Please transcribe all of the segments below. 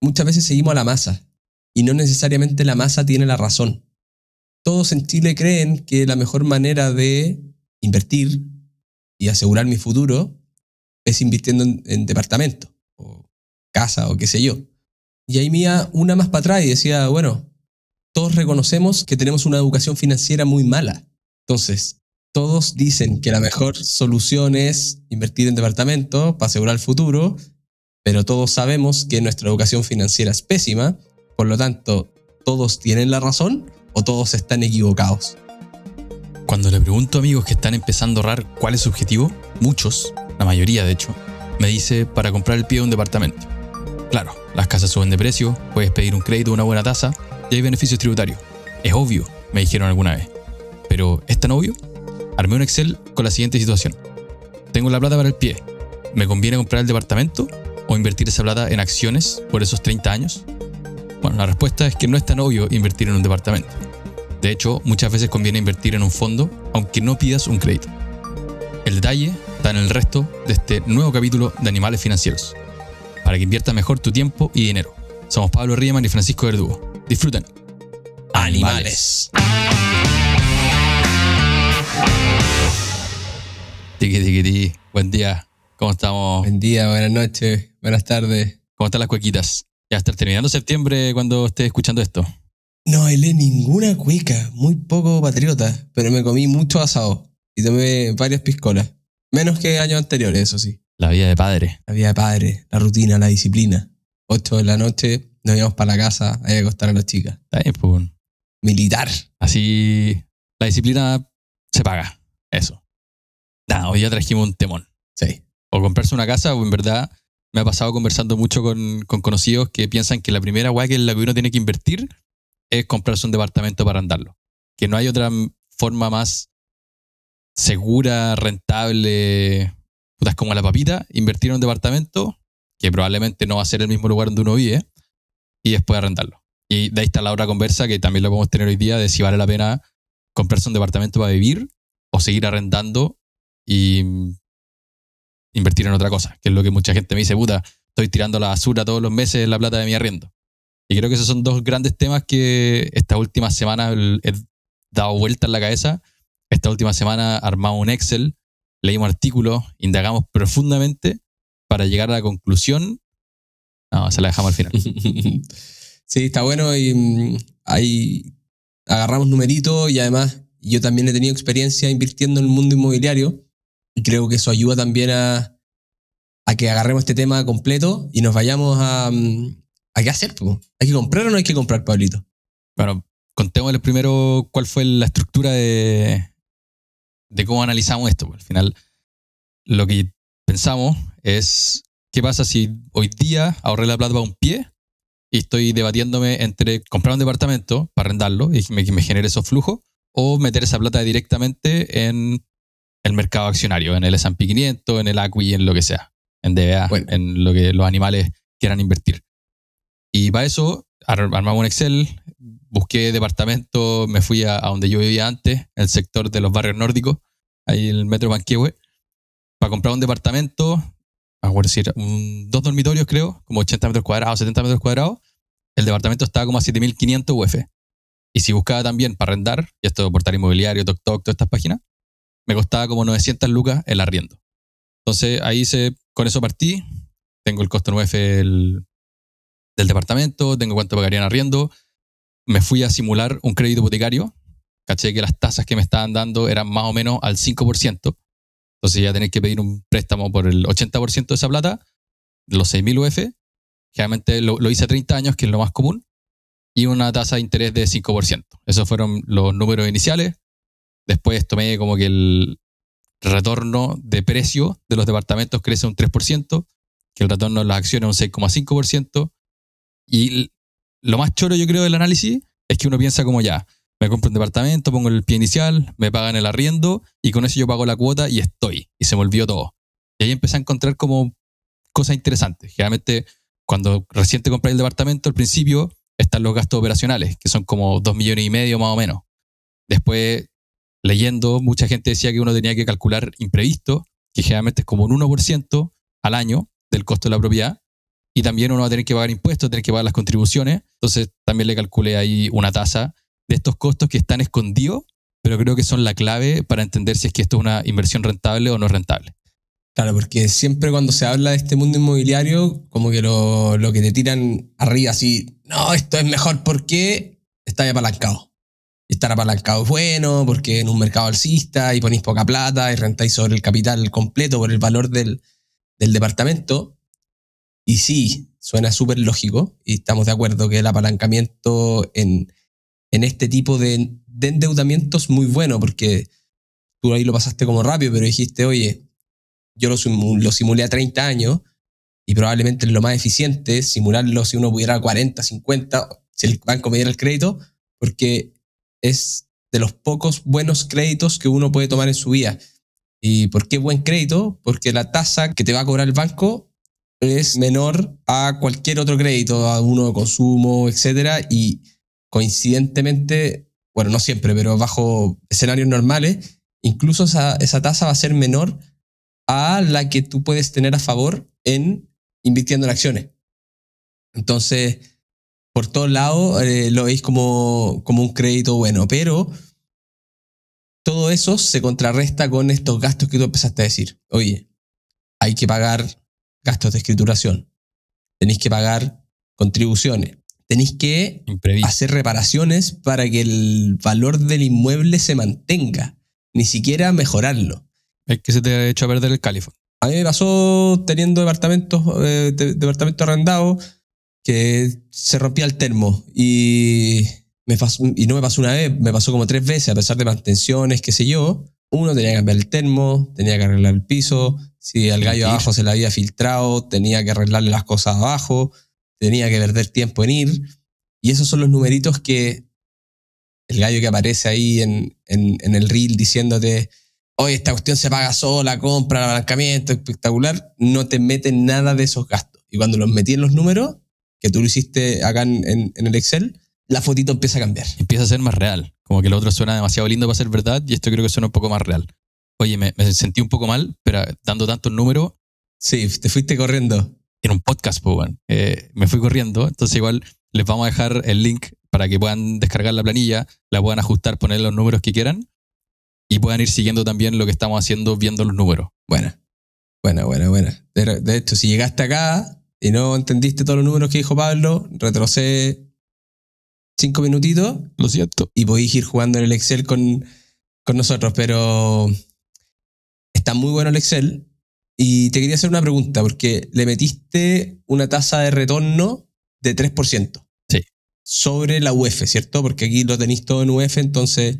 muchas veces seguimos a la masa y no necesariamente la masa tiene la razón. Todos en Chile creen que la mejor manera de invertir y asegurar mi futuro es invirtiendo en, en departamento o casa o qué sé yo. Y ahí mía una más para atrás y decía, bueno, todos reconocemos que tenemos una educación financiera muy mala. Entonces, todos dicen que la mejor solución es invertir en departamento para asegurar el futuro, pero todos sabemos que nuestra educación financiera es pésima, por lo tanto, ¿todos tienen la razón o todos están equivocados? Cuando le pregunto a amigos que están empezando a ahorrar cuál es su objetivo, muchos, la mayoría de hecho, me dice para comprar el pie de un departamento. Claro, las casas suben de precio, puedes pedir un crédito a una buena tasa y hay beneficios tributarios. Es obvio, me dijeron alguna vez. Pero ¿es tan obvio? Armé un Excel con la siguiente situación. Tengo la plata para el pie. ¿Me conviene comprar el departamento o invertir esa plata en acciones por esos 30 años? Bueno, la respuesta es que no es tan obvio invertir en un departamento. De hecho, muchas veces conviene invertir en un fondo aunque no pidas un crédito. El detalle está en el resto de este nuevo capítulo de Animales Financieros, para que inviertas mejor tu tiempo y dinero. Somos Pablo Riemann y Francisco Verdugo. Disfruten. Animales. Tiki, tiki, tiki. Buen día. ¿Cómo estamos? Buen día, buenas noches, buenas tardes. ¿Cómo están las cuequitas? Ya estar terminando septiembre cuando estés escuchando esto. No bailé ninguna cueca, muy poco patriota, pero me comí mucho asado y tomé varias piscolas. Menos que años anteriores, eso sí. La vida de padre. La vida de padre, la rutina, la disciplina. 8 de la noche, nos íbamos para la casa a acostar a las chicas. Está bien, pues. Militar. Así la disciplina se paga. Eso. Nada, hoy ya trajimos un temón. Sí. O comprarse una casa, o en verdad me ha pasado conversando mucho con, con conocidos que piensan que la primera weá que en la que uno tiene que invertir es comprarse un departamento para andarlo. Que no hay otra forma más segura, rentable, putas como la papita, invertir en un departamento que probablemente no va a ser el mismo lugar donde uno vive y después arrendarlo. Y de ahí está la otra conversa que también lo podemos tener hoy día de si vale la pena comprarse un departamento para vivir o seguir arrendando y invertir en otra cosa, que es lo que mucha gente me dice, puta, estoy tirando la basura todos los meses la plata de mi arriendo. Y creo que esos son dos grandes temas que esta última semana he dado vuelta en la cabeza. Esta última semana armamos un Excel, leímos artículos, indagamos profundamente para llegar a la conclusión. No, se la dejamos al final. sí, está bueno y mm, ahí agarramos numeritos y además yo también he tenido experiencia invirtiendo en el mundo inmobiliario y creo que eso ayuda también a, a que agarremos este tema completo y nos vayamos a, mm, a qué hacer. ¿Hay que comprar o no hay que comprar, Pablito? Bueno, contémosles primero cuál fue la estructura de, de cómo analizamos esto. Al final, lo que pensamos es, ¿qué pasa si hoy día ahorré la plata para un pie y estoy debatiéndome entre comprar un departamento para arrendarlo y me, me genere esos flujos o meter esa plata directamente en el mercado accionario, en el S&P 500, en el ACWI, en lo que sea, en DBA, Bueno. en lo que los animales quieran invertir. Y para eso ar- armamos un Excel, busqué departamento, me fui a, a donde yo vivía antes, el sector de los barrios nórdicos, ahí en el metro Manquehue, para comprar un departamento, a un- dos dormitorios creo, como 80 metros cuadrados, 70 metros cuadrados, el departamento estaba como a 7.500 UF. Y si buscaba también para arrendar, y esto de portal inmobiliario, TokTok, todas estas páginas, me costaba como 900 lucas el arriendo. Entonces ahí se, con eso partí, tengo el costo en UF del, del departamento, tengo cuánto pagarían arriendo, me fui a simular un crédito hipotecario, caché que las tasas que me estaban dando eran más o menos al 5%, entonces ya tenés que pedir un préstamo por el 80% de esa plata, los 6.000 UF, generalmente lo, lo hice a 30 años, que es lo más común, y una tasa de interés de 5%. Esos fueron los números iniciales. Después tomé como que el retorno de precio de los departamentos crece un 3%, que el retorno de las acciones un 6,5%. Y lo más choro, yo creo, del análisis es que uno piensa como ya, me compro un departamento, pongo el pie inicial, me pagan el arriendo y con eso yo pago la cuota y estoy. Y se me olvidó todo. Y ahí empecé a encontrar como cosas interesantes. Generalmente, cuando recién te compras el departamento, al principio están los gastos operacionales, que son como 2 millones y medio más o menos. Después, leyendo, mucha gente decía que uno tenía que calcular imprevisto, que generalmente es como un 1% al año del costo de la propiedad, y también uno va a tener que pagar impuestos, tener que pagar las contribuciones. Entonces también le calculé ahí una tasa de estos costos que están escondidos, pero creo que son la clave para entender si es que esto es una inversión rentable o no rentable. Claro, porque siempre cuando se habla de este mundo inmobiliario, como que lo, lo que te tiran arriba así, no, esto es mejor porque está apalancado. Estar apalancado es bueno porque en un mercado alcista y ponéis poca plata y rentáis sobre el capital completo por el valor del, del departamento. Y sí, suena súper lógico y estamos de acuerdo que el apalancamiento en, en este tipo de, de endeudamiento es muy bueno porque tú ahí lo pasaste como rápido, pero dijiste, oye, yo lo, lo simulé a 30 años y probablemente es lo más eficiente simularlo si uno pudiera a 40, 50, si el banco me diera el crédito, porque es de los pocos buenos créditos que uno puede tomar en su vida. ¿Y por qué buen crédito? Porque la tasa que te va a cobrar el banco es menor a cualquier otro crédito, a uno de consumo, etc. Y coincidentemente, bueno, no siempre, pero bajo escenarios normales, incluso esa, esa tasa va a ser menor a la que tú puedes tener a favor en invirtiendo en acciones. Entonces, por todos lados eh, lo veis como, como un crédito bueno, pero todo eso se contrarresta con estos gastos que tú empezaste a decir. Oye, hay que pagar gastos de escrituración, tenéis que pagar contribuciones, tenéis que hacer reparaciones para que el valor del inmueble se mantenga, ni siquiera mejorarlo. Es que se te ha hecho a perder el califón. A mí me pasó teniendo departamentos, eh, departamento arrendado que se rompía el termo y, me y no me pasó una vez, me pasó como tres veces a pesar de mantenciones, qué sé yo. Uno tenía que cambiar el termo, tenía que arreglar el piso, si al gallo abajo se le había filtrado, tenía que arreglarle las cosas abajo, tenía que perder tiempo en ir. Y esos son los numeritos que el gallo que aparece ahí en, en, en el reel diciéndote, oye, esta cuestión se paga sola, compra, abalancamiento, espectacular, no te meten nada de esos gastos. Y cuando los metí en los números, que tú lo hiciste acá en, el Excel, la fotito empieza a cambiar. Empieza a ser más real. Como que el otro suena demasiado lindo para ser verdad y esto creo que suena un poco más real. Oye, me, sentí un poco mal, pero dando tantos números. Sí, te fuiste corriendo. En un podcast, pues, me fui corriendo. Entonces, igual les vamos a dejar el link para que puedan descargar la planilla, la puedan ajustar, poner los números que quieran y puedan ir siguiendo también lo que estamos haciendo viendo los números. Bueno, bueno, bueno, bueno. De, de hecho, si llegaste acá, y no entendiste todos los números que dijo Pablo, retrocede cinco minutitos. Lo siento. Y podéis ir jugando en el Excel con, con nosotros, pero está muy bueno el Excel. Y te quería hacer una pregunta, porque le metiste una tasa de retorno de 3%. Sí. Sobre la UF, ¿cierto? Porque aquí lo tenéis todo en UF, entonces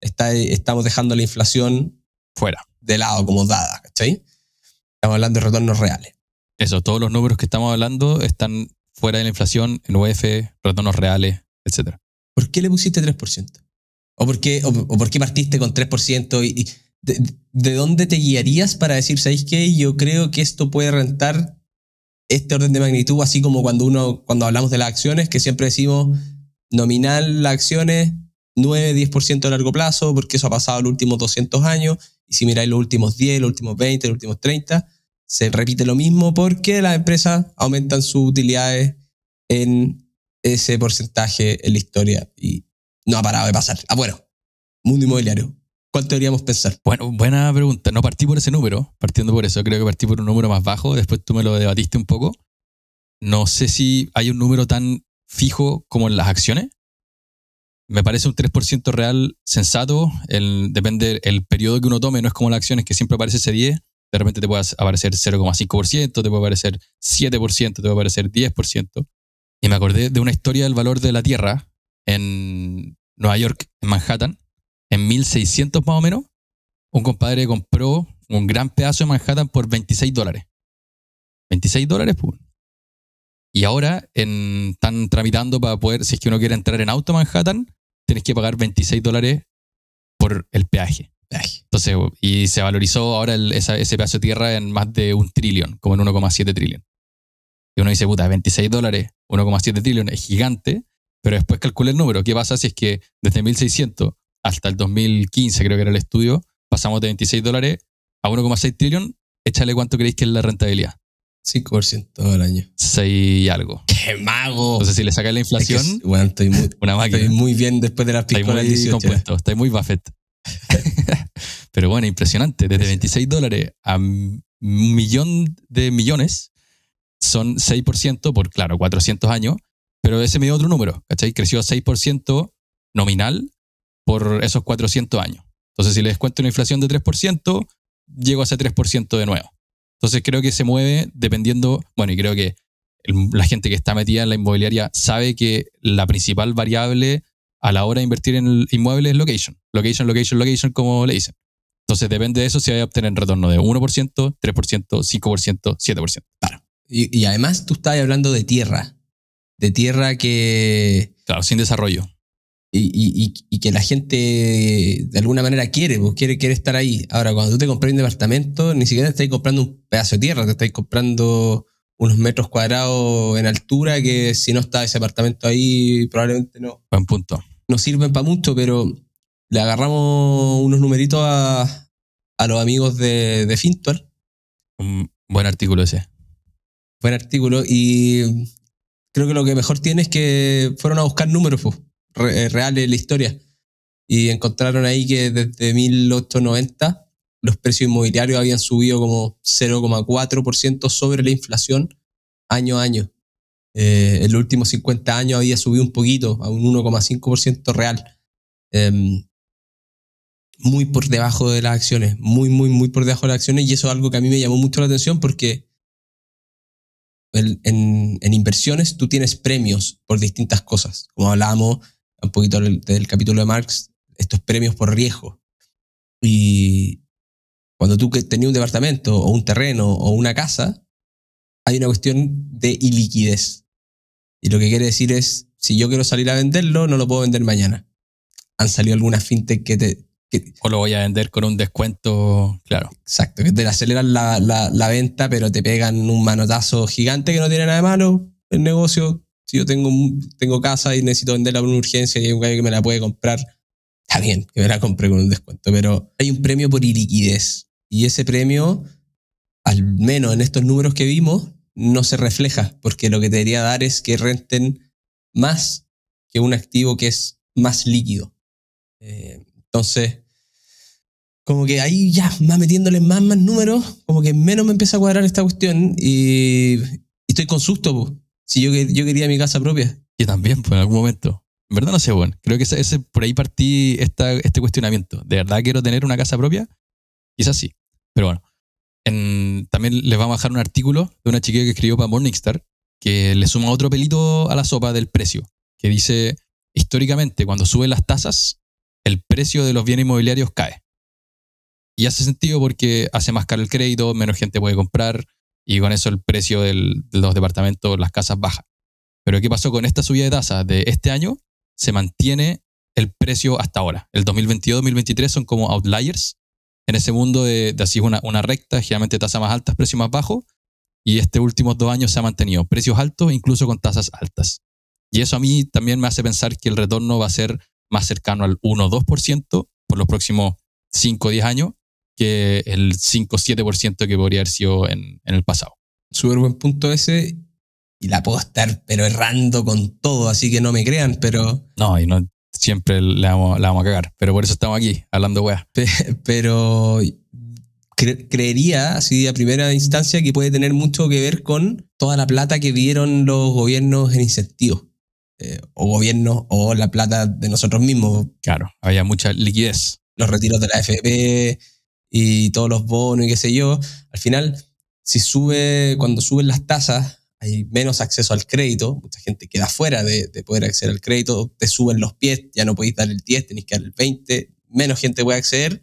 está, estamos dejando la inflación fuera. De lado, como dada, ¿cachai? Estamos hablando de retornos reales. Eso, todos los números que estamos hablando están fuera de la inflación, en UF, retornos reales, etc. ¿Por qué le pusiste 3%? ¿O por qué, o, por qué partiste con 3%? Y, de, dónde te guiarías para decir, ¿sabéis qué? Yo creo que esto puede rentar este orden de magnitud, así como cuando uno, cuando hablamos de las acciones, que siempre decimos nominal las acciones 9-10% a largo plazo, porque eso ha pasado los últimos 200 años, y si miráis los últimos 10, los últimos 20, los últimos 30, se repite lo mismo porque las empresas aumentan sus utilidades en ese porcentaje en la historia y no ha parado de pasar. Ah, bueno, mundo inmobiliario. ¿Cuánto deberíamos pensar? Bueno, buena pregunta. No partí por ese número, partiendo por eso. Creo que partí por un número más bajo. Después tú me lo debatiste un poco. No sé si hay un número tan fijo como en las acciones. Me parece un 3% real sensato. Depende el periodo que uno tome. No es como las acciones que siempre aparece ese 10 de repente te puede aparecer 0,5%, te puede aparecer 7%, te puede aparecer 10%. Y me acordé de una historia del valor de la Tierra en Nueva York, en Manhattan, en 1600 más o menos. Un compadre compró un gran pedazo de Manhattan por 26 dólares. 26 dólares, pues. Y ahora están tramitando para poder, si es que uno quiere entrar en auto a Manhattan, tienes que pagar 26 dólares por el peaje. Entonces, y se valorizó ahora ese pedazo de tierra en más de un trillón, como en 1,7 trillón. Y uno dice, puta, 26 dólares, 1,7 trillón, es gigante, pero después calcula el número. ¿Qué pasa si es que desde 1600 hasta el 2015, creo que era el estudio, pasamos de 26 dólares a 1,6 trillón? Échale cuánto creéis que es la rentabilidad. 5% al año. 6 y algo. ¡Qué mago! Entonces, si le sacas la Es que, inflación, bueno, estoy muy, una máquina. estoy muy bien después de las Está piscolas muy del 18. compuesto, está muy Buffett. Pero bueno, impresionante. Desde 26 dólares a un millón de millones son 6% por, claro, 400 años. Pero ese me dio otro número, ¿cachai? Creció 6% nominal por esos 400 años. Entonces, si le descuento una inflación de 3%, llego a ese 3% de nuevo. Entonces, creo que se mueve dependiendo, bueno, y creo que el- la gente que está metida en la inmobiliaria sabe que la principal variable a la hora de invertir en el inmueble es location. Location, location, location, como le dicen. Entonces, depende de eso si va a obtener retorno de 1%, 3%, 5%, 7%. Y, y además tú estabas hablando de tierra. De tierra que. Claro, sin desarrollo. Y, y- y- y que la gente de alguna manera quiere, pues, quiere, quiere estar ahí. Ahora, cuando tú te compras un departamento, ni siquiera te estás comprando un pedazo de tierra, te estás comprando unos metros cuadrados en altura que si no está ese apartamento ahí, probablemente no, Buen punto. no sirven para mucho, pero le agarramos unos numeritos a, a los amigos de, de Fintual, Un buen artículo ese. buen artículo, y creo que lo que mejor tiene es que fueron a buscar números pues, eh, reales de la historia y encontraron ahí que desde 1890 los precios inmobiliarios habían subido como 0,4% sobre la inflación año a año. Eh, en los últimos 50 años había subido un poquito, a un 1,5% real. Em, muy por debajo de las acciones, muy, muy, muy por debajo de las acciones, y eso es algo que a mí me llamó mucho la atención porque el- en, en inversiones tú tienes premios por distintas cosas. Como hablábamos un poquito del, del capítulo de Marx, estos premios por riesgo. Y cuando tú tenías un departamento o un terreno o una casa, hay una cuestión de iliquidez. Y lo que quiere decir es, si yo quiero salir a venderlo, no lo puedo vender mañana. Han salido algunas fintech que te, que, O lo voy a vender con un descuento, claro. Exacto, que te aceleran la, la, la venta, pero te pegan un manotazo gigante que no tiene nada de malo. El negocio, si yo tengo, tengo casa y necesito venderla por una urgencia y hay un gallo que me la puede comprar, está bien, que me la compre con un descuento, pero hay un premio por iliquidez. Y ese premio, al menos en estos números que vimos, no se refleja, porque lo que te debería dar es que renten más que un activo que es más líquido. Eh, entonces, como que ahí ya va metiéndole más, más números, como que menos me empieza a cuadrar esta cuestión y, estoy con susto, po. si yo, yo quería mi casa propia. Y también, pues en algún momento. En verdad no sé, bueno. Creo que ese, ese- por ahí partí esta, este cuestionamiento. ¿De verdad quiero tener una casa propia? Quizás sí. Pero bueno. En- también les vamos a dejar un artículo de una chiquilla que escribió para Morningstar que le suma otro pelito a la sopa del precio. Que dice, históricamente, cuando suben las tasas, el precio de los bienes inmobiliarios cae. Y hace sentido porque hace más caro el crédito, menos gente puede comprar y con eso el precio del- de los departamentos, las casas baja. Pero ¿qué pasó con esta subida de tasas de este año? Se mantiene el precio hasta ahora. El 2022-2023 son como outliers en ese mundo de, de así una, una recta, generalmente tasas más altas, precios más bajos. Y estos últimos dos años se ha mantenido precios altos, incluso con tasas altas. Y eso a mí también me hace pensar que el retorno va a ser más cercano al 1 o 2% por los próximos 5 o 10 años que el 5 o 7% que podría haber sido en, en el pasado. Súper buen punto ese y la puedo estar pero errando con todo, así que no me crean, pero, No, y no siempre le vamos, la vamos a cagar. Pero por eso estamos aquí, hablando weá. pe- pero cre- creería, así a primera instancia, que puede tener mucho que ver con toda la plata que dieron los gobiernos en incentivos. Eh, o gobiernos o la plata de nosotros mismos, Claro, había mucha liquidez. los retiros de la AFP y todos los bonos y qué sé yo, al final, si sube, cuando suben las tasas, hay menos acceso al crédito, mucha gente queda fuera de, de poder acceder al crédito, te suben los pies, ya no podéis dar el 10, tenéis que dar el 20, menos gente puede acceder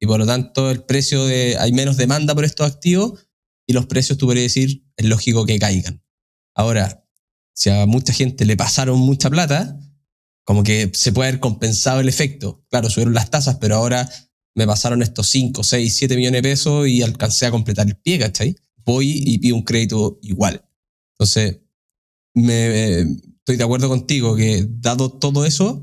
y por lo tanto el precio hay menos demanda por estos activos y los precios, tú podrías decir, es lógico que caigan. Ahora, si a mucha gente le pasaron mucha plata, como que se puede haber compensado el efecto. Claro, subieron las tasas, pero ahora me pasaron estos 5, 6, 7 millones de pesos y alcancé a completar el pie, ¿cachai? Voy y pido un crédito igual. Entonces, me, estoy de acuerdo contigo que dado todo eso,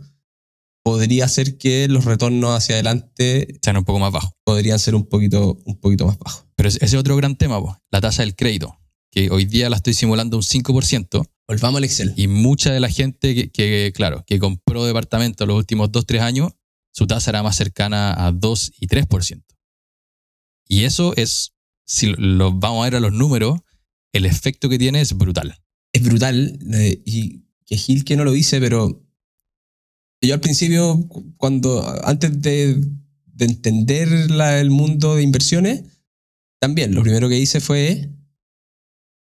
podría ser que los retornos hacia adelante Sean un poco más bajos. podrían ser un poquito, un poquito más bajos. Pero ese ese es otro gran tema, po, la tasa del crédito. que hoy día la estoy simulando un 5%, Volvamos al Excel. y mucha de la gente que, que, claro, que compró departamento los últimos 2, 3 años, su tasa era más cercana a 2 y 3%. Y eso es, si lo vamos a ver a los números, el efecto que tiene es brutal. es brutal. eh, y que Gil que no lo dice, pero yo al principio, cu- cuando antes de, de entender la- el mundo de inversiones, también lo primero que hice fue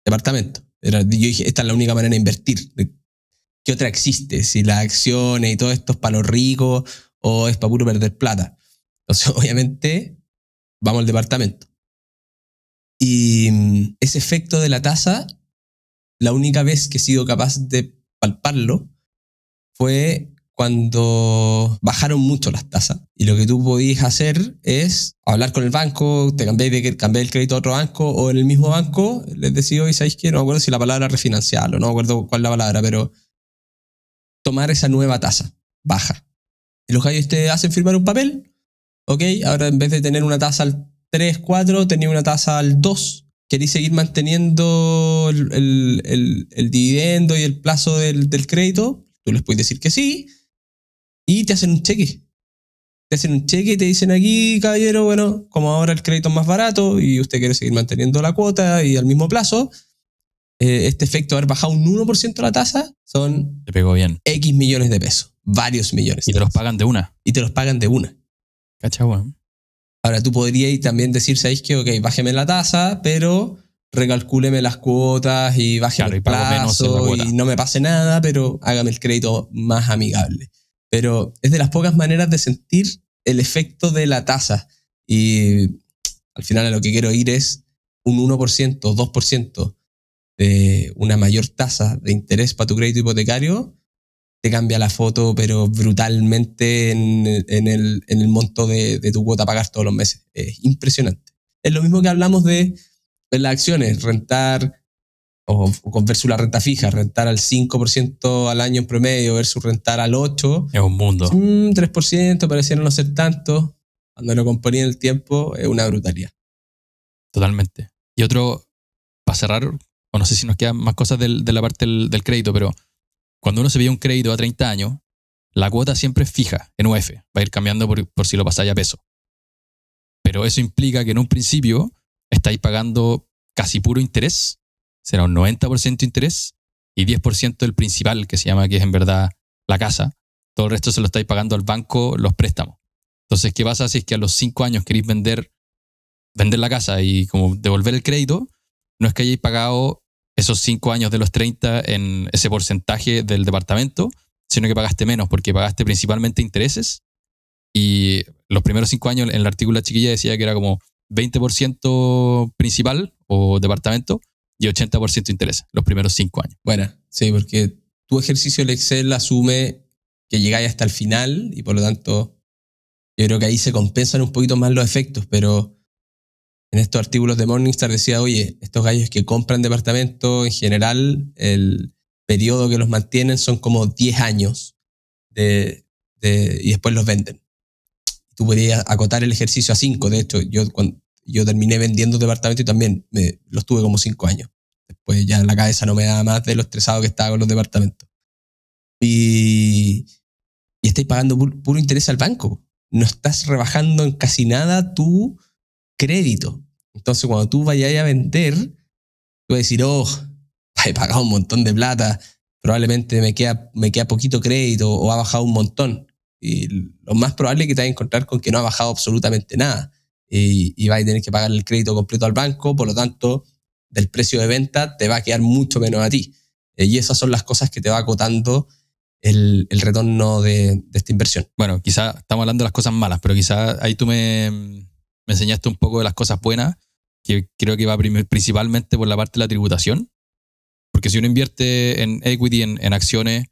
departamento. Era, yo dije, esta es la única manera de invertir. ¿Qué otra existe? Si las acciones y todo esto es para los ricos o es para puro perder plata. Entonces, obviamente, vamos al departamento. Y mm, ese efecto de la tasa la única vez que he sido capaz de palparlo fue cuando bajaron mucho las tasas. Y lo que tú podías hacer es hablar con el banco, te cambiar el crédito a otro banco o en el mismo banco les decís, oye, ¿sabéis qué? No me acuerdo si la palabra refinanciarlo, no me acuerdo cuál es la palabra, pero tomar esa nueva tasa baja. Y los gallos te hacen firmar un papel, ok, ahora en vez de tener una tasa al 3, 4, tenía una tasa al 2 queréis seguir manteniendo el, el- el- el dividendo y el plazo del, del crédito, tú les puedes decir que sí y te hacen un cheque. Te hacen un cheque y te dicen aquí, caballero, bueno, como ahora el crédito es más barato y usted quiere seguir manteniendo la cuota y al mismo plazo, eh, este efecto de haber bajado un 1% la tasa son Te pegó bien. X millones de pesos, varios millones. Y te los pagan de una. Y te los pagan de una. ¿Cacha? Ahora tú podrías también decir, ¿sabéis qué? Ok, bájeme la tasa, pero recalcúleme las cuotas y bájeme Claro, y el plazo cuota. y no me pase nada, pero hágame el crédito más amigable. Pero es de las pocas maneras de sentir el efecto de la tasa. Y al final a lo que quiero ir es un 1%, 2% de una mayor tasa de interés para tu crédito hipotecario te cambia la foto, pero brutalmente en, en el, en el monto de, de tu cuota a pagar todos los meses. Es impresionante. Es lo mismo que hablamos de, de las acciones, rentar o, o versus la renta fija, rentar al 5% al año en promedio versus rentar al 8%, Es un mundo. mm, 3%, pareciera no ser tanto. Cuando lo componía el tiempo, es una brutalidad. Totalmente. Y otro, para cerrar, o no sé si nos quedan más cosas del- de la parte del, del crédito, pero cuando uno se pide un crédito a 30 años, la cuota siempre es fija en UF. Va a ir cambiando por, si lo pasáis a peso. Pero eso implica que en un principio estáis pagando casi puro interés, será un 90% interés y 10% del principal, que se llama que es en verdad la casa. Todo el resto se lo estáis pagando al banco los préstamos. Entonces, ¿qué pasa si es que a los 5 años queréis vender vender la casa y como devolver el crédito, no es que hayáis pagado esos 5 años de los 30 en ese porcentaje del departamento, sino que pagaste menos porque pagaste principalmente intereses y los primeros 5 años en el artículo la chiquilla decía que era como 20% principal o departamento y 80% interés los primeros 5 años. Bueno, sí, porque tu ejercicio del Excel asume que llegáis hasta el final y por lo tanto yo creo que ahí se compensan un poquito más los efectos, pero en estos artículos de Morningstar decía, oye, estos gallos que compran departamentos, en general, el periodo que los mantienen son como 10 años de, de- y después los venden. Tú podrías acotar el ejercicio a 5, de hecho, yo, cuando, yo terminé vendiendo departamentos y también me, los tuve como 5 años. Después ya la cabeza no me daba más de lo estresado que estaba con los departamentos. Y, y estáis pagando pu- puro interés al banco. No estás rebajando en casi nada tu crédito. Entonces, cuando tú vayas a vender, tú vas a decir, oh, he pagado un montón de plata, probablemente me queda, me queda poquito crédito o ha bajado un montón. Y lo más probable es que te vayas a encontrar con que no ha bajado absolutamente nada. Y, y vas a tener que pagar el crédito completo al banco, por lo tanto, del precio de venta te va a quedar mucho menos a ti. Eh, Y esas son las cosas que te va acotando el, el retorno de, de esta inversión. Bueno, quizá estamos hablando de las cosas malas, pero quizá ahí tú me, me enseñaste un poco de las cosas buenas, que creo que va principalmente por la parte de la tributación. Porque si uno invierte en equity, en, en acciones,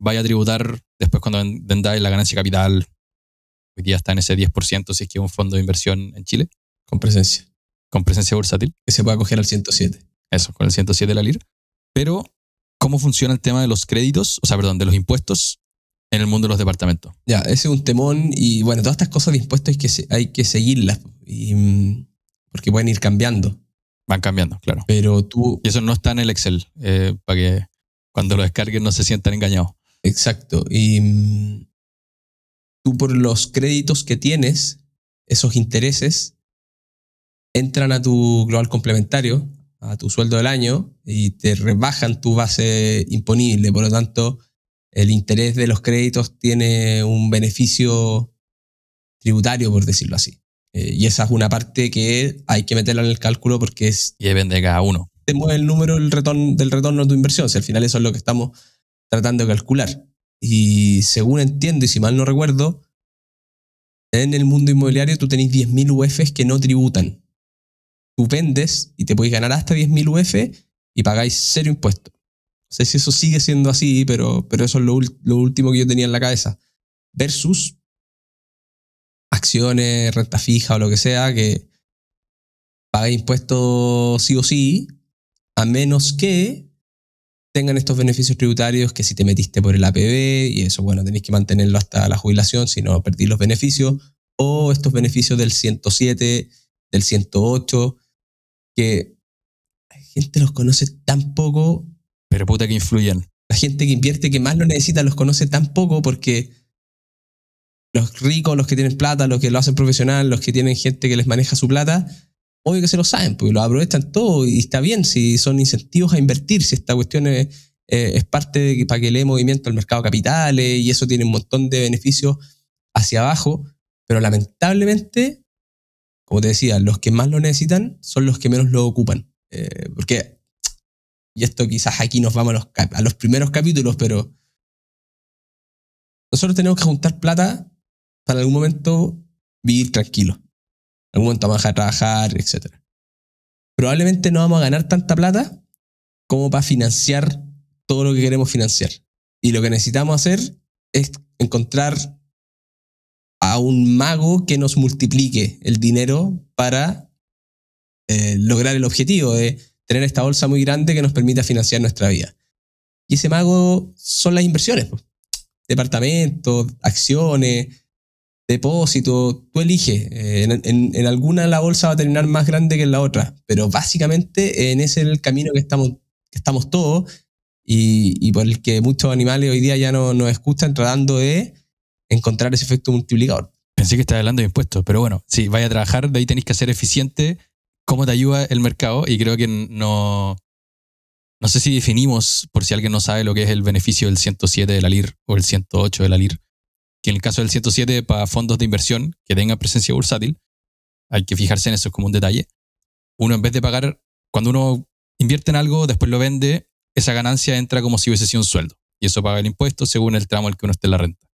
vaya a tributar después cuando ven- vendáis la ganancia capital. Hoy día está en ese 10% si es que es un fondo de inversión en Chile, Con presencia. con presencia bursátil. Que se puede acoger al 107. Eso, con el 107 de la LIR. Pero, ¿cómo funciona el tema de los créditos, o sea, perdón, de los impuestos en el mundo de los departamentos? Ya, ese es un temón y bueno, todas estas cosas de impuestos hay que, hay que seguirlas y, mm, porque pueden ir cambiando. Van cambiando, claro. Pero tú, Y eso no está en el Excel, eh, para que cuando lo descarguen no se sientan engañados. exacto. Y mm, tú por los créditos que tienes, esos intereses, entran a tu global complementario, a tu sueldo del año, y te rebajan tu base imponible. Por lo tanto, el interés de los créditos tiene un beneficio tributario, por decirlo así. Eh, y esa es una parte que hay que meterla en el cálculo porque es Y depende de cada uno. te mueve el número del retorno, del retorno de tu inversión. Si al final eso es lo que estamos tratando de calcular. Y según entiendo, y si mal no recuerdo, en el mundo inmobiliario tú tenés 10.000 UFs que no tributan. Tú vendes y te puedes ganar hasta 10.000 UF y pagáis cero impuestos. No sé si eso sigue siendo así, pero, pero eso es lo, lo último que yo tenía en la cabeza. Versus acciones, renta fija o lo que sea, que pagáis impuestos sí o sí, a menos que tengan estos beneficios tributarios que si te metiste por el APB y eso, bueno, tenéis que mantenerlo hasta la jubilación, si no perdís los beneficios, o estos beneficios del 107, del 108, que la gente los conoce tan poco, Pero puta que influyen. la gente que invierte que más lo necesita los conoce tan poco porque los ricos, los que tienen plata, los que lo hacen profesional, los que tienen gente que les maneja su plata, obvio que se lo saben, porque lo aprovechan todo y está bien si son incentivos a invertir, si esta cuestión es, eh, es parte de para que le dé movimiento al mercado de capitales y eso tiene un montón de beneficios hacia abajo, pero lamentablemente, como te decía, los que más lo necesitan son los que menos lo ocupan. Eh, porque, y esto quizás aquí nos vamos a los, a los primeros capítulos, pero nosotros tenemos que juntar plata para algún momento vivir tranquilo. Algún momento vamos a trabajar, etc. Probablemente no vamos a ganar tanta plata como para financiar todo lo que queremos financiar. Y lo que necesitamos hacer es encontrar a un mago que nos multiplique el dinero para eh, lograr el objetivo de tener esta bolsa muy grande que nos permita financiar nuestra vida. Y ese mago son las inversiones. Departamentos, acciones, depósitos, tú eliges. Eh, En, alguna la bolsa va a terminar más grande que en la otra, pero básicamente en ese es el camino que estamos, estamos todos y, y por el que muchos animales hoy día ya no nos escuchan tratando de encontrar ese efecto multiplicador. Pensé que estaba hablando de impuestos, pero bueno, si vaya a trabajar, de ahí tenéis que ser eficiente. ¿Cómo te ayuda el mercado? Y creo que no. No sé si definimos, por si alguien no sabe lo que es el beneficio del 107 de la LIR o el 108 de la LIR, que en el caso del 107 para fondos de inversión que tengan presencia bursátil, hay que fijarse en eso como un detalle. Uno en vez de pagar, cuando uno invierte en algo, después lo vende, esa ganancia entra como si hubiese sido un sueldo. Y eso paga el impuesto según el tramo al que uno esté en la renta.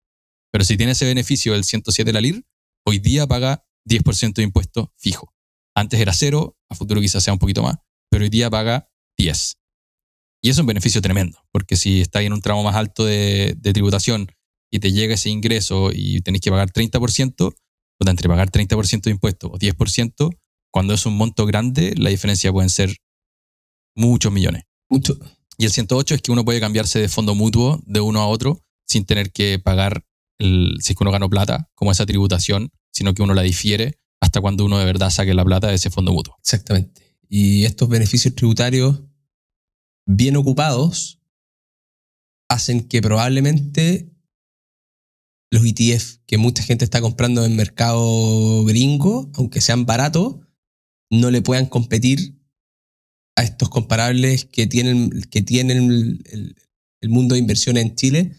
Pero si tiene ese beneficio del 107 de la LIR, hoy día paga 10% de impuesto fijo. Antes era cero, a futuro quizás sea un poquito más, pero hoy día paga 10. Y es un beneficio tremendo, porque si estás en un tramo más alto de tributación y te llega ese ingreso y tenés que pagar 30%, o sea, entre pagar 30% de impuesto o 10%, cuando es un monto grande, la diferencia pueden ser muchos millones. Mucho, Y el 108 es que uno puede cambiarse de fondo mutuo de uno a otro sin tener que pagar, el, si es que uno ganó plata, como esa tributación, sino que uno la difiere hasta cuando uno de verdad saque la plata de ese fondo mutuo. Exactamente. Y estos beneficios tributarios bien ocupados hacen que probablemente los ETF que mucha gente está comprando en mercado gringo, aunque sean baratos, no le puedan competir a estos comparables que tienen, que tienen el, el- el mundo de inversiones en Chile,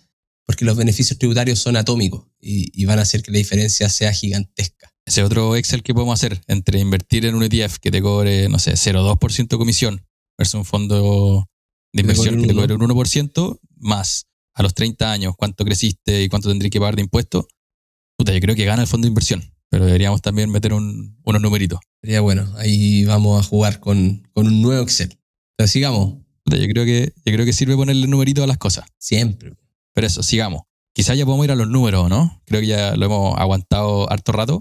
porque los beneficios tributarios son atómicos y, y van a hacer que la diferencia sea gigantesca. Ese otro Excel que podemos hacer entre invertir en un ETF que te cobre, no sé, 0,2% de comisión versus un fondo de inversión que te cobre un 1% más a los 30 años cuánto creciste y cuánto tendrías que pagar de impuestos. Puta, yo creo que gana el fondo de inversión, pero deberíamos también meter un- unos numeritos. Sería bueno, ahí vamos a jugar con, con un nuevo Excel. Pero sigamos, Puta, Yo creo que, yo creo que sirve ponerle numeritos a las cosas. siempre. Pero eso, sigamos. Quizás ya podemos ir a los números, ¿no? Creo que ya lo hemos aguantado harto rato.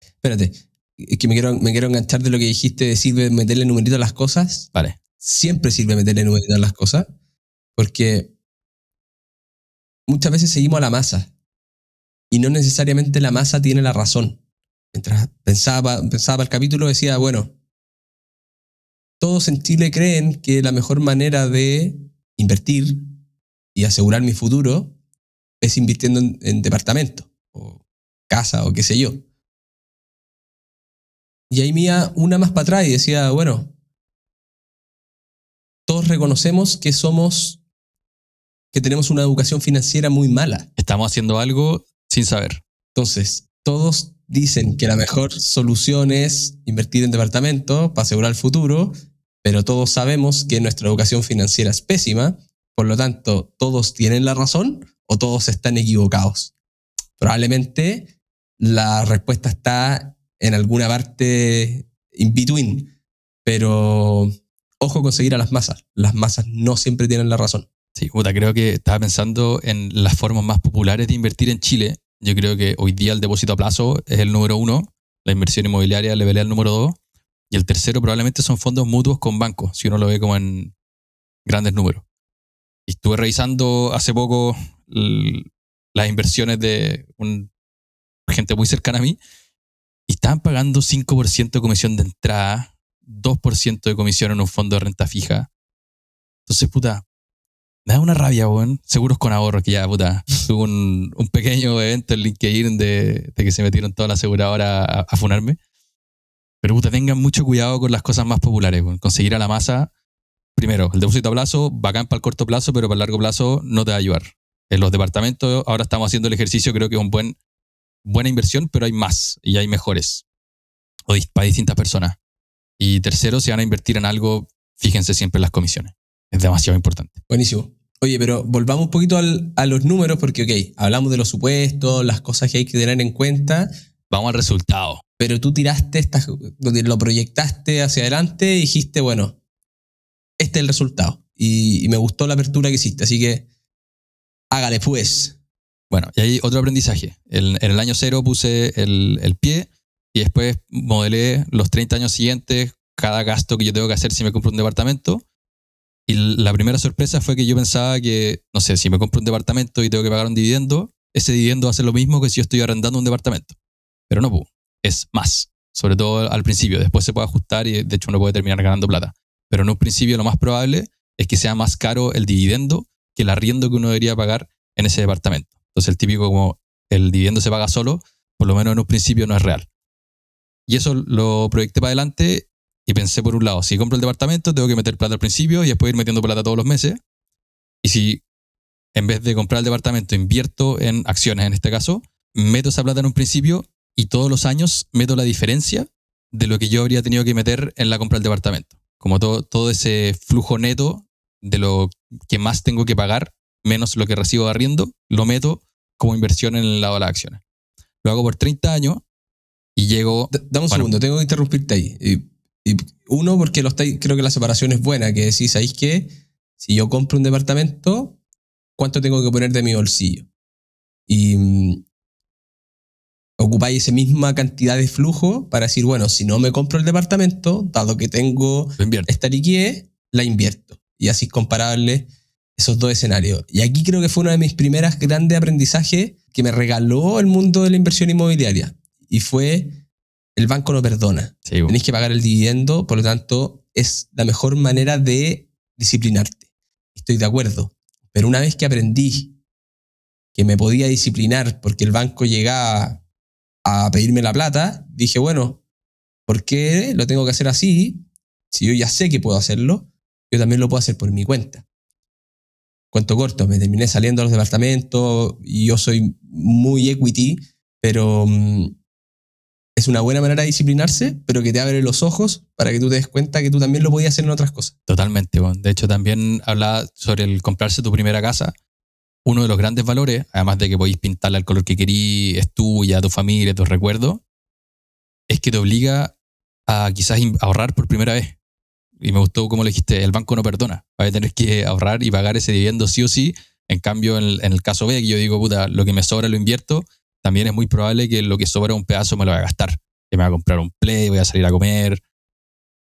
Espérate, es que me quiero, me quiero enganchar de lo que dijiste de sirve meterle numerito a las cosas. Vale. Siempre sirve meterle numerito a las cosas, porque muchas veces seguimos a la masa y no necesariamente la masa tiene la razón. Mientras pensaba, pensaba el capítulo decía, bueno, todos en Chile creen que la mejor manera de invertir y asegurar mi futuro es invirtiendo en, en departamento o casa o qué sé yo. Y ahí mía una más para atrás y decía, bueno, todos reconocemos que somos, que tenemos una educación financiera muy mala. Estamos haciendo algo sin saber. Entonces, todos dicen que la mejor solución es invertir en departamento para asegurar el futuro, pero todos sabemos que nuestra educación financiera es pésima, por lo tanto, todos tienen la razón o todos están equivocados. Probablemente la respuesta está en alguna parte in between, pero ojo con seguir a las masas. Las masas no siempre tienen la razón. Sí, puta, creo que estaba pensando en las formas más populares de invertir en Chile. Yo creo que hoy día el depósito a plazo es el número uno, la inversión inmobiliaria le pelea el número dos, y el tercero probablemente son fondos mutuos con bancos, si uno lo ve como en grandes números. Y estuve revisando hace poco las inversiones de un- gente muy cercana a mí y estaban pagando 5% de comisión de entrada, 2% de comisión en un fondo de renta fija. Entonces, puta, me da una rabia, weón. Seguros con ahorro, que ya, puta, tuve un, un pequeño evento en LinkedIn de, de que se metieron toda la aseguradora a, a funarme. Pero, puta, tengan mucho cuidado con las cosas más populares, weón. Conseguir a la masa, primero, el depósito a plazo, bacán para el corto plazo, pero para el largo plazo no te va a ayudar. En los departamentos, ahora estamos haciendo el ejercicio, creo que es un buen, buena inversión, pero hay más y hay mejores. O para distintas personas. Y tercero, si van a invertir en algo, fíjense siempre en las comisiones. Es demasiado importante. Buenísimo. Oye, pero volvamos un poquito al- a los números porque, ok, hablamos de los supuestos, las cosas que hay que tener en cuenta, Vamos al resultado. pero tú tiraste, estas, lo proyectaste hacia adelante y dijiste, bueno, este es el resultado. Y, y me gustó la apertura que hiciste, así que hágale pues. Bueno, y hay otro aprendizaje. El- en el año cero puse el, el pie y después modelé los 30 años siguientes cada gasto que yo tengo que hacer si me compro un departamento. Y la primera sorpresa fue que yo pensaba que, no sé, si me compro un departamento y tengo que pagar un dividendo, ese dividendo ser lo mismo que si yo estoy arrendando un departamento. Pero no, es más. Sobre todo al principio. Después se puede ajustar y de hecho uno puede terminar ganando plata. Pero en un principio lo más probable es que sea más caro el dividendo que el arriendo que uno debería pagar en ese departamento. Entonces el típico como el dividendo se paga solo, por lo menos en un principio no es real. Y eso lo proyecté para adelante y pensé por un lado, si compro el departamento tengo que meter plata al principio y después ir metiendo plata todos los meses. Y si en vez de comprar el departamento invierto en acciones en este caso, meto esa plata en un principio y todos los años meto la diferencia de lo que yo habría tenido que meter en la compra del departamento. Como todo, todo ese flujo neto de lo que más tengo que pagar menos lo que recibo de arriendo, lo meto como inversión en el lado de las acciones. Lo hago por 30 años y llego... Dame un Bueno. segundo, tengo que interrumpirte ahí. Uno, porque lo estáis- creo que la separación es buena, que decís, ¿sabéis qué? Si yo compro un departamento, ¿cuánto tengo que poner de mi bolsillo? Y mm, ocupáis esa misma cantidad de flujo para decir, bueno, si no me compro el departamento, dado que tengo esta liquidez, la invierto. Y así es comparable esos dos escenarios. Y aquí creo que fue uno de mis primeras grandes aprendizajes que me regaló el mundo de la inversión inmobiliaria. Y fue, el banco no perdona. Sí. Tenéis que pagar el dividendo, por lo tanto, es la mejor manera de disciplinarte. Estoy de acuerdo. Pero una vez que aprendí que me podía disciplinar porque el banco llegaba a pedirme la plata, dije, bueno, ¿por qué lo tengo que hacer así? Si yo ya sé que puedo hacerlo, yo también lo puedo hacer por mi cuenta. Cuento corto, me terminé saliendo a los departamentos y yo soy muy equity, pero mm, es una buena manera de disciplinarse, pero que te abre los ojos para que tú te des cuenta que tú también lo podías hacer en otras cosas. Totalmente. De hecho, también hablaba sobre el comprarse tu primera casa. Uno de los grandes valores, además de que podéis pintarla al color que querís, es tuya, tu familia, tus recuerdos, es que te obliga a quizás ahorrar por primera vez. Y me gustó como le dijiste, el banco no perdona. Vas a tener que ahorrar y pagar ese dividendo sí o sí. En cambio, en el, en el caso B, que yo digo, puta, lo que me sobra lo invierto, también es muy probable que lo que sobra un pedazo me lo voy a gastar. Que me voy a comprar un play, voy a salir a comer,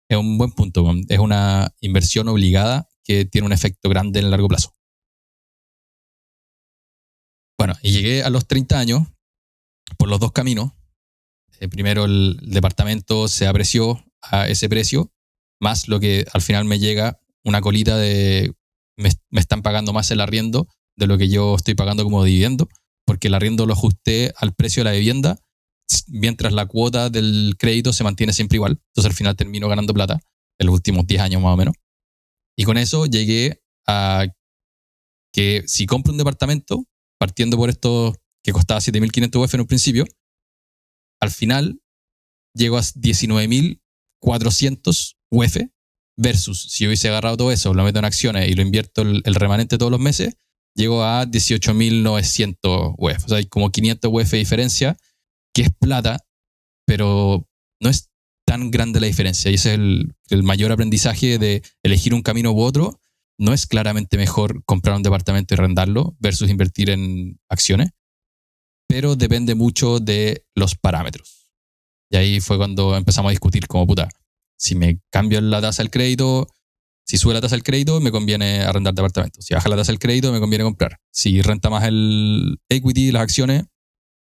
es un buen punto. Es una inversión obligada que tiene un efecto grande en el largo plazo. Bueno, y llegué a los 30 años por los dos caminos. Eh, primero el departamento se apreció a ese precio más lo que al final me llega una colita de me, me están pagando más el arriendo de lo que yo estoy pagando como dividendo, porque el arriendo lo ajusté al precio de la vivienda, mientras la cuota del crédito se mantiene siempre igual. Entonces al final termino ganando plata en los últimos 10 años más o menos. Y con eso llegué a que si compro un departamento, partiendo por esto que costaba 7.500 UF en un principio, al final llego a 19.400 UF versus si hubiese agarrado todo eso, lo meto en acciones y lo invierto el, el remanente todos los meses, llego a 18.900 UF. O sea, hay como 500 UF de diferencia, que es plata, pero no es tan grande la diferencia. Y ese es el, mayor aprendizaje de elegir un camino u otro. No es claramente mejor comprar un departamento y arrendarlo versus invertir en acciones, pero depende mucho de los parámetros. Y ahí fue cuando empezamos a discutir como puta, si me cambio la tasa del crédito, si sube la tasa del crédito, me conviene arrendar departamentos. Si baja la tasa del crédito, me conviene comprar. Si renta más el equity, las acciones,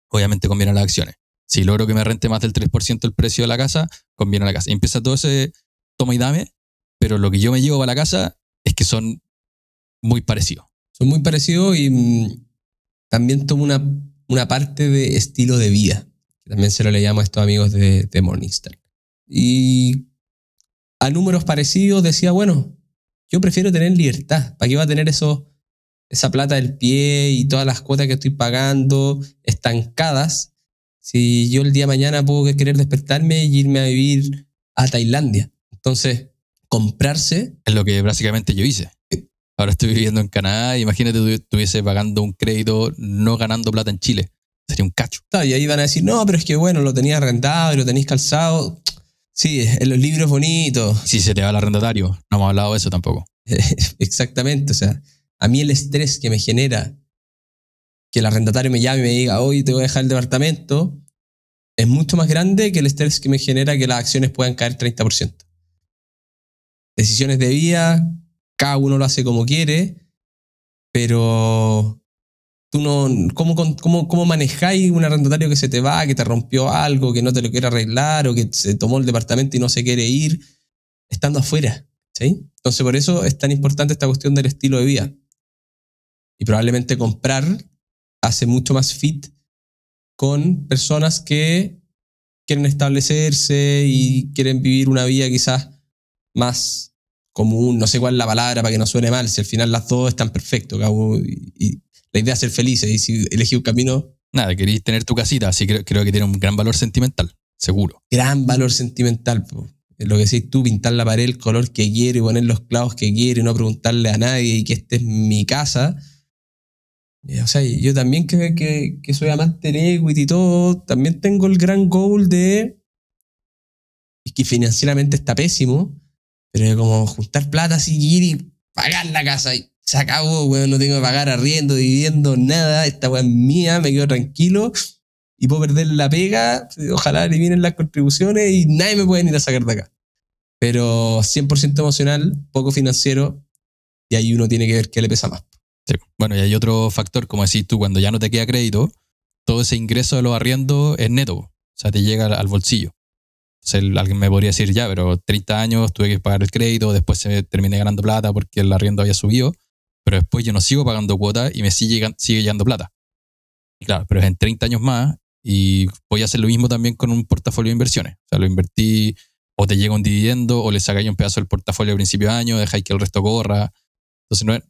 obviamente conviene las acciones. Si logro que me rente más del 3% el precio de la casa, conviene la casa. Y empieza todo ese toma y dame, pero lo que yo me llevo para la casa es que son muy parecidos. Son muy parecidos y mm, también tomo una, una parte de estilo de vida. También se lo le llamo a estos amigos de, de. Y a números parecidos decía, bueno, yo prefiero tener libertad. ¿Para qué va a tener eso, esa plata del pie y todas las cuotas que estoy pagando estancadas? Si yo el día de mañana puedo querer despertarme y irme a vivir a Tailandia. Entonces, comprarse. Es lo que básicamente yo hice. Ahora estoy viviendo en Canadá. Imagínate estuviese pagando un crédito no ganando plata en Chile. Sería un cacho. Y ahí van a decir, no, pero es que bueno, lo tenías rentado y lo tenéis calzado. Sí, en los libros bonitos. Si se te va el arrendatario. No hemos hablado de eso tampoco. Exactamente. O sea, a mí el estrés que me genera que el arrendatario me llame y me diga, hoy te voy a dejar el departamento, es mucho más grande que el estrés que me genera que las acciones puedan caer 30%. Decisiones de vida, cada uno lo hace como quiere, pero tú no, ¿cómo, cómo, cómo manejáis un arrendatario que se te va, que te rompió algo, que no te lo quiere arreglar o que se tomó el departamento y no se quiere ir, estando afuera? ¿sí? Entonces por eso es tan importante esta cuestión del estilo de vida. Y probablemente comprar hace mucho más fit con personas que quieren establecerse y quieren vivir una vida quizás más común, no sé cuál es la palabra para que no suene mal, si al final las dos están perfectos, y, la idea es ser felices y si elegí un camino... Nada, queréis tener tu casita, así que creo que tiene un gran valor sentimental, seguro. Gran valor sentimental, lo que decís tú, pintar la pared el color que quiero y poner los clavos que quiero y no preguntarle a nadie y que esta es mi casa. O sea, yo también que, que, que soy amante de equity y todo, también tengo el gran goal de que financieramente está pésimo, pero como juntar plata así y pagar la casa y se acabó, weón, no tengo que pagar arriendo, dividiendo, nada, esta weón es mía, me quedo tranquilo y puedo perder la pega, ojalá eliminen las contribuciones y nadie me puede ir a sacar de acá. Pero 100% emocional, poco financiero, y ahí uno tiene que ver qué le pesa más. Bueno, y hay otro factor, como decís tú, cuando ya no te queda crédito, todo ese ingreso de los arriendos es neto, o sea, te llega al bolsillo. Entonces alguien me podría decir, ya, pero 30 años tuve que pagar el crédito, después se terminé ganando plata porque el arriendo había subido, pero después yo no sigo pagando cuotas y me sigue, sigue llegando plata. Claro, pero es en 30 años más y voy a hacer lo mismo también con un portafolio de inversiones. O sea, lo invertí o te llega un dividendo o le sacáis un pedazo del portafolio al principio de año, dejáis que el resto corra. Entonces, no es,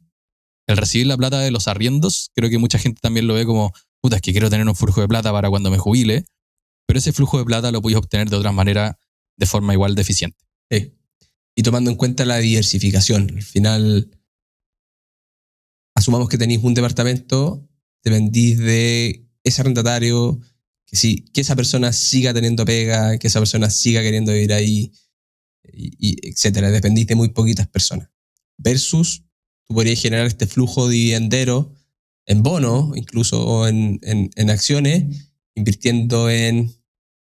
el recibir la plata de los arriendos, creo que mucha gente también lo ve como, puta, es que quiero tener un flujo de plata para cuando me jubile, pero ese flujo de plata lo podéis obtener de otras maneras de forma igual de eficiente. Y tomando en cuenta la diversificación, al final asumamos que tenéis un departamento, dependís de ese arrendatario, que, sí, que esa persona siga teniendo pega, que esa persona siga queriendo vivir ahí, y, etcétera. Dependís de muy poquitas personas. Versus, tú podrías generar este flujo dividendero en bonos, incluso en, en, en acciones, invirtiendo en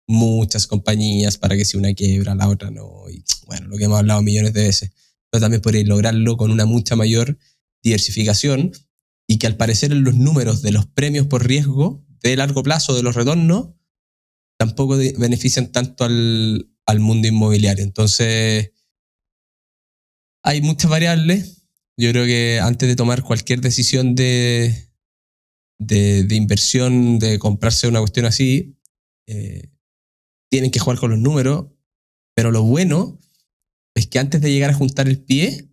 muchas compañías para que si una quiebra, la otra no. Y bueno, lo que hemos hablado millones de veces. Pero también podréis lograrlo con una mucha mayor diversificación y que al parecer en los números de los premios por riesgo de largo plazo de los retornos tampoco benefician tanto al, al mundo inmobiliario. Entonces, Hay muchas variables. Yo creo que antes de tomar cualquier decisión de, de, inversión, de comprarse una cuestión así, eh, tienen que jugar con los números. Pero lo bueno es que antes de llegar a juntar el pie,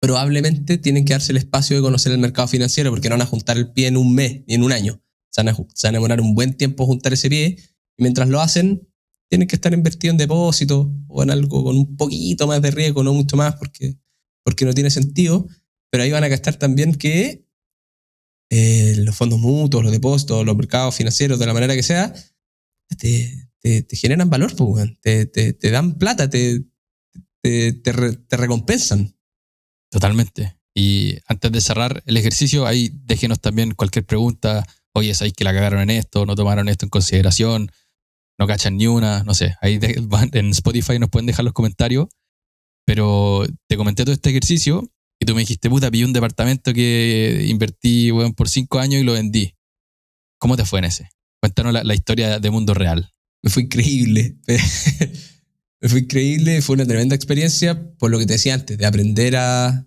probablemente tienen que darse el espacio de conocer el mercado financiero, porque no van a juntar el pie en un mes ni en un año. Se van a, demorar un buen tiempo juntar ese pie. Y mientras lo hacen, tienen que estar invertidos en depósitos o en algo con un poquito más de riesgo, no mucho más, porque, porque no tiene sentido. Pero ahí van a gastar también que eh, los fondos mutuos, los depósitos, los mercados financieros, de la manera que sea, te, generan valor, pues, te, dan plata, te, te recompensan. Totalmente. Y antes de cerrar el ejercicio, ahí déjenos también cualquier pregunta. Oye, ¿sabéis que la cagaron en esto? ¿No tomaron esto en consideración? ¿No cachan ni una? No sé. Ahí de- en Spotify nos pueden dejar los comentarios. Pero te comenté todo este ejercicio y tú me dijiste, puta, pillé un departamento que invertí weón, por cinco años y lo vendí. ¿Cómo te fue en ese? Cuéntanos la, la historia de mundo real. Me fue increíble. Fue increíble, fue una tremenda experiencia, por lo que te decía antes, de aprender a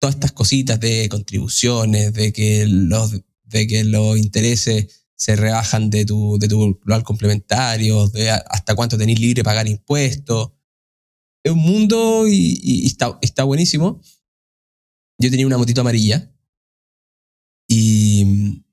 todas estas cositas de contribuciones, de que los, de que los intereses se rebajan de tu, de tu global complementario, de hasta cuánto tenés libre pagar impuestos. Es un mundo y, y está, está buenísimo. Yo tenía una motito amarilla y mm,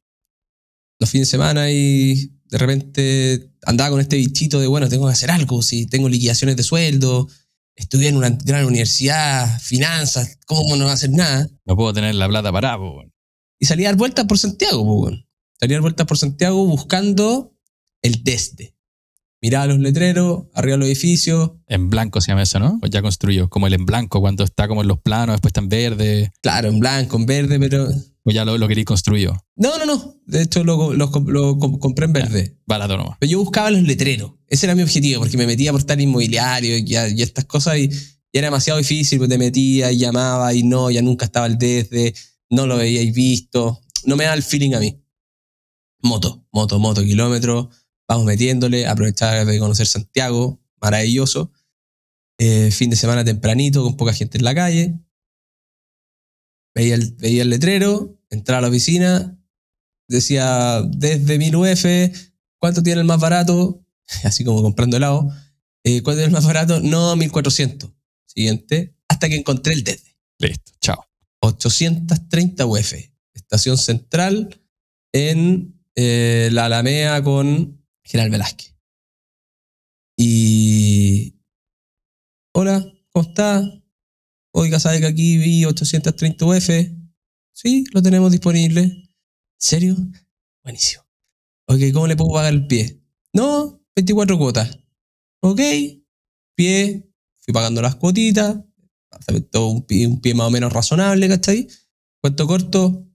los fines de semana y de repente andaba con este bichito de, bueno, tengo que hacer algo, si tengo liquidaciones de sueldo, estudié en una gran universidad, finanzas, ¿cómo no hacer nada? No puedo tener la plata parada, weón. Y salí a dar vueltas por Santiago. Salí a dar vueltas por Santiago buscando el desde. Miraba los letreros, arriba los edificios, En blanco se llama eso, ¿no? O ya construyó. Como el en blanco, cuando está como en los planos, después está en verde. claro, en blanco, en verde, pero... O ya lo, lo queréis construido. No, no, no. De hecho, lo, lo- lo comp- compré en verde. Barato nomás. Pero yo buscaba los letreros. Ese era mi objetivo, porque me metía a portal inmobiliario y, a- y estas cosas y, y era demasiado difícil, porque te metía y llamaba y no, ya nunca estaba el desde, no lo veíais visto. No me da el feeling a mí. Moto, moto, moto, kilómetros. Vamos metiéndole, aprovechar de conocer Santiago, maravilloso. Eh, fin de semana tempranito, con poca gente en la calle. Veía el, veía el letrero, entraba a la oficina, decía desde 1000 UF, ¿cuánto tiene el más barato? Así como comprando helado. Eh, ¿Cuánto es el más barato? No, 1400. Siguiente, hasta que encontré el desde. Listo. Chao. 830 UF. Estación central en eh, la Alameda con General Velázquez. Y. Hola, ¿cómo está? Oiga, ¿sabe que aquí vi 830 UF? Sí, lo tenemos disponible. ¿En serio? Buenísimo. Ok, ¿cómo le puedo pagar el pie? No, 24 cuotas. Ok, pie, fui pagando las cuotitas, todo un pie, un pie más o menos razonable, ¿cachai? Cuento corto,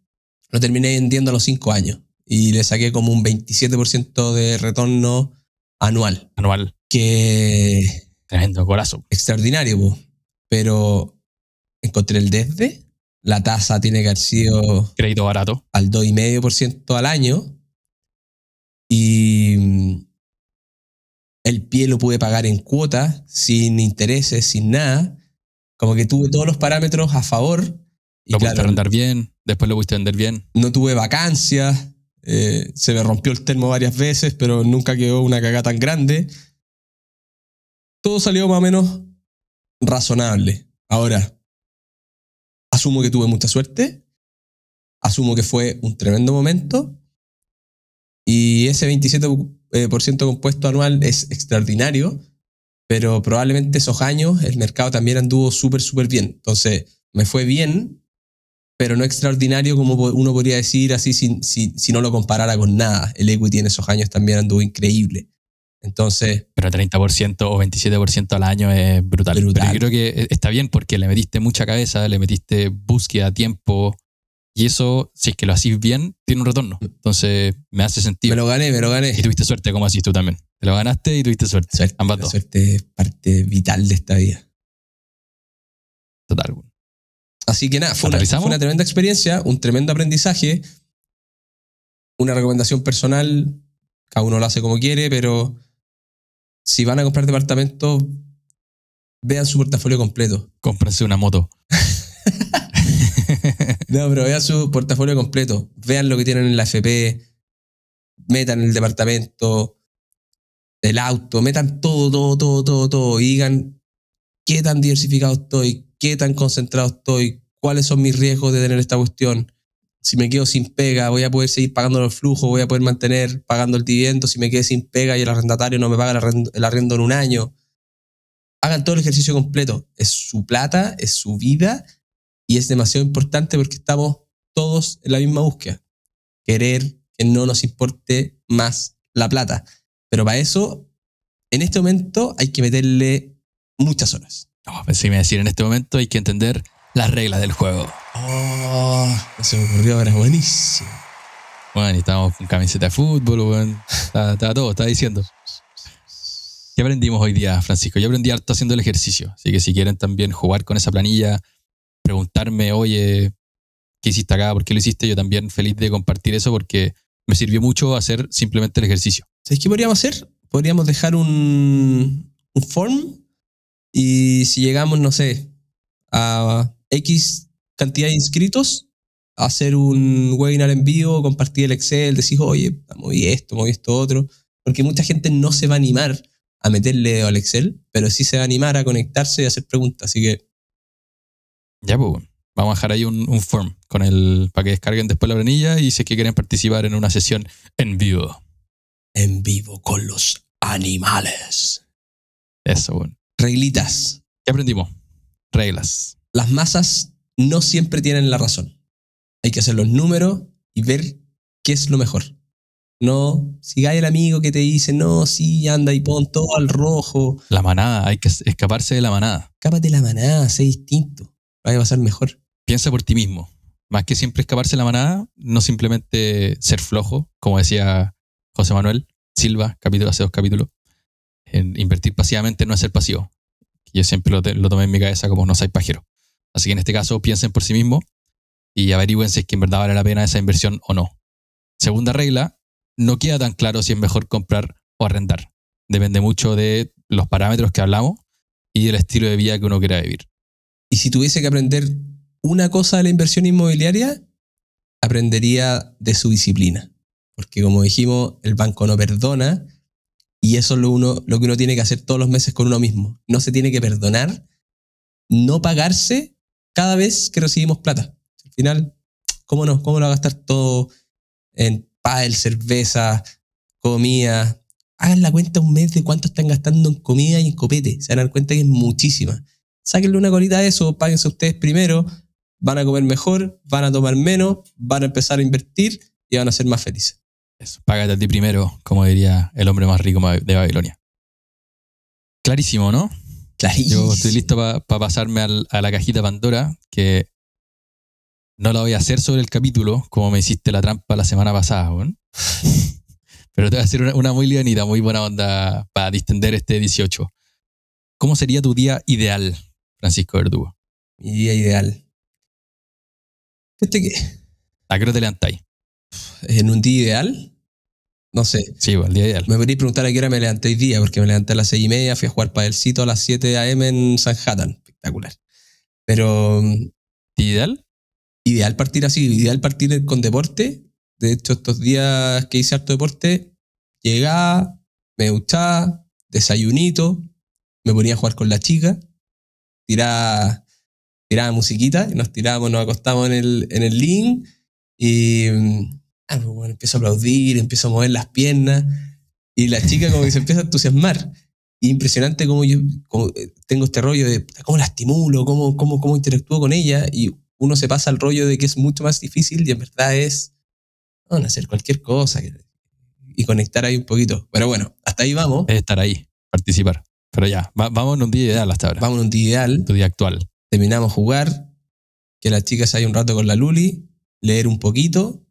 lo terminé vendiendo a los 5 años y le saqué como un 27% de retorno anual, Anual. que Tremendo golazo. extraordinario, po. pero encontré el desde, la tasa tiene que haber sido Crédito barato. al 2,5% al año y mm, el pie lo pude pagar en cuotas, sin intereses, sin nada. Como que tuve todos los parámetros a favor. Y Lo pudiste claro, arrendar bien. Después lo pudiste vender bien. no tuve vacancias, eh, se me rompió el termo varias veces, pero nunca quedó una cagada tan grande. Todo salió más o menos razonable. Ahora, asumo que tuve mucha suerte, asumo que fue un tremendo momento y ese 27% eh, compuesto anual es extraordinario, pero probablemente esos años el mercado también anduvo súper, súper bien. Entonces, me fue bien, pero no extraordinario como uno podría decir así si, si, si no lo comparara con nada. El equity en esos años también anduvo increíble. Entonces, Pero 30% o 27% al año es brutal. Brutal. Pero yo creo que está bien porque le metiste mucha cabeza, le metiste búsqueda, tiempo. Y eso, si es que lo haces bien, tiene un retorno. Entonces, me hace sentido. me lo gané, me lo gané. Y tuviste suerte, como así tú también. Te lo ganaste y tuviste suerte. Suerte, Ambas la dos. suerte es parte vital de esta vida. Total. Así que nada, fue una, ¿Aterrizamos? fue una tremenda experiencia, un tremendo aprendizaje, una recomendación personal, cada uno lo hace como quiere, pero si van a comprar departamentos, vean su portafolio completo. Cómprense una moto. No, pero vean su portafolio completo. Vean lo que tienen en la FP. Metan el departamento, el auto, metan todo, todo, todo, todo, todo. Y digan qué tan diversificado estoy, qué tan concentrado estoy, cuáles son mis riesgos de tener esta cuestión. Si me quedo sin pega, voy a poder seguir pagando los flujos, voy a poder mantener pagando el dividendo. Si me quedé sin pega y el arrendatario no me paga el arrendo, el arrendo en un año. Hagan todo el ejercicio completo. Es su plata, es su vida y es demasiado importante porque estamos todos en la misma búsqueda. Querer que no nos importe más la plata. Pero para eso, en este momento hay que meterle muchas horas. No, pensé que me decir en este momento hay que entender las reglas del juego. Oh, se me ocurrió ahora, buenísimo. Bueno, y estábamos con camiseta de fútbol, bueno. Está, está todo, está diciendo. ¿Qué aprendimos hoy día, Francisco? Yo aprendí harto haciendo el ejercicio. Así que si quieren también jugar con esa planilla, preguntarme, oye, ¿qué hiciste acá? ¿Por qué lo hiciste? Yo también feliz de compartir eso porque me sirvió mucho hacer simplemente el ejercicio. ¿Sabes qué podríamos hacer? Podríamos dejar un, un form y si llegamos, no sé, a X cantidad de inscritos, hacer un webinar en vivo, compartir el Excel, decir, oye, moví esto, moví esto otro, porque mucha gente no se va a animar a meterle al Excel, pero sí se va a animar a conectarse y hacer preguntas. Así que Ya, pues, bueno. vamos a dejar ahí un, un form con el, para que descarguen después la planilla y si es que quieren participar en una sesión en vivo. en vivo con los animales. Eso, bueno. Reglitas. ¿Qué aprendimos? Reglas. Las masas no siempre tienen la razón. Hay que hacer los números y ver qué es lo mejor. No sigáis el amigo que te dice, no, sí, anda y pon todo al rojo. La manada, hay que escaparse de la manada. Cápate la manada, sé distinto. Vaya a pasar mejor. Piensa por ti mismo. Más que siempre escaparse de la manada, no simplemente ser flojo, como decía José Manuel Silva, capítulo hace dos capítulos. Invertir pasivamente no es ser pasivo. Yo siempre lo, lo tomé en mi cabeza como no soy pajero. Así que en este caso piensen por sí mismos y averigüen si es que en verdad vale la pena esa inversión o no. Segunda regla, no queda tan claro si es mejor comprar o arrendar. Depende mucho de los parámetros que hablamos y del estilo de vida que uno quiera vivir. Y si tuviese que aprender una cosa de la inversión inmobiliaria, aprendería de su disciplina. Porque como dijimos, el banco no perdona y eso es lo, uno, lo que uno tiene que hacer todos los meses con uno mismo. No se tiene que perdonar no pagarse cada vez que recibimos plata. Al final, ¿cómo no? ¿Cómo lo va a gastar todo en pádel, cerveza, comida? Hagan la cuenta un mes de cuánto están gastando en comida y en copete. Se van cuenta que es muchísima sáquenle una colita a eso, páguense ustedes primero, van a comer mejor, van a tomar menos, van a empezar a invertir y van a ser más felices. Eso, págate a ti primero, como diría el hombre más rico de Babilonia. Clarísimo, ¿no? Clarísimo. Yo estoy listo para pasarme al- a la cajita Pandora, que no la voy a hacer sobre el capítulo, como me hiciste la trampa la semana pasada, weón. Pero te voy a hacer una, una muy lianita, muy buena onda para distender este 18. ¿Cómo sería tu día ideal, Francisco Verdugo? Mi día ideal. Fíjate que ¿A qué hora te levantáis? en un día ideal, no sé. Sí, pues, el día ideal. Me podríais preguntar a qué hora me levanté hoy día, porque me levanté a las seis y media, fui a jugar padelcito a las 7 a.m. en Sanhattan. Espectacular. Pero mm, ¿Día ideal? ideal partir así, ideal partir con deporte. De hecho, estos días que hice harto deporte, llegaba, me duchaba, desayunito, me ponía a jugar con la chica, tiraba, tiraba musiquita, y nos tirábamos, nos acostamos en el, en el link y mm, pues bueno, empiezo a aplaudir, empiezo a mover las piernas y la chica como que se empieza a entusiasmar. Y impresionante cómo yo eh, tengo este rollo de cómo la estimulo, cómo, cómo, cómo interactúo con ella y uno se pasa al rollo de que es mucho más difícil y en verdad es bueno, hacer cualquier cosa y conectar ahí un poquito. Pero bueno, hasta ahí vamos. Es estar ahí, participar. Pero ya, va- vamos en un día ideal hasta ahora. Vamos a un día ideal. Tu día actual. terminamos jugar, que la chica se haya un rato con la Luli, leer un poquito,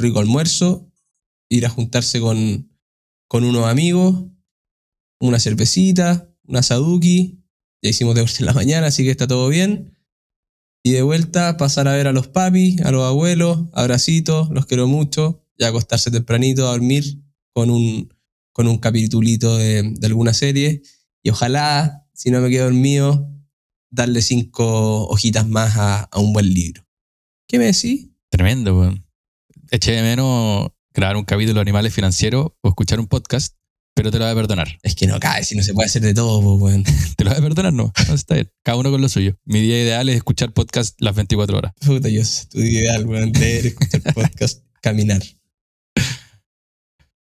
rico almuerzo, ir a juntarse con, con unos amigos, una cervecita, una saduki, ya hicimos deporte en la mañana, así que está todo bien. Y de vuelta pasar a ver a los papis, a los abuelos, abracitos, los quiero mucho, ya acostarse tempranito a dormir con un, con un capitulito de, alguna serie. Y ojalá, si no me quedo dormido, darle cinco hojitas más a, a un buen libro. ¿Qué me decís? Tremendo, weón. Eché de menos grabar un capítulo de animales financieros o escuchar un podcast, pero te lo voy a perdonar. Es que no cae, si no se puede hacer de todo, pues, weón. Te lo voy a perdonar, no. No, está bien. Cada uno con lo suyo. Mi día ideal es escuchar podcast las 24 horas. Puta, yo tu ideal, weón, leer, escuchar podcast, caminar.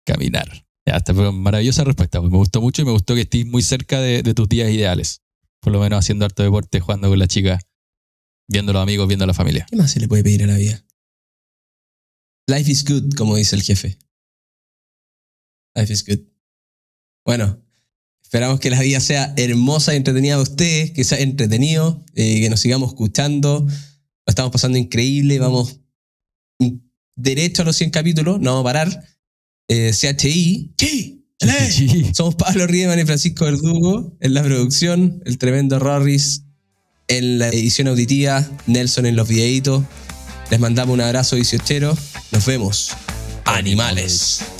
Caminar. Ya, está, pero maravillosa respuesta. pues. Me gustó mucho y me gustó que estés muy cerca de, de tus días ideales. Por lo menos haciendo harto deporte, jugando con la chica, viendo a los amigos, viendo a la familia. ¿Qué más se le puede pedir a la vida? Life is good, como dice el jefe. Life is good. Bueno, esperamos que la vida sea hermosa y entretenida de ustedes, que sea entretenido, eh, que nos sigamos escuchando. Lo estamos pasando increíble, vamos derecho a los 100 capítulos, no vamos a parar. Eh, CHI, sí. Sí. somos Pablo Riemann y Francisco Verdugo en la producción, el tremendo Rorris en la edición auditiva, Nelson en los videitos. Les mandamos un abrazo 18. Nos vemos. Animales.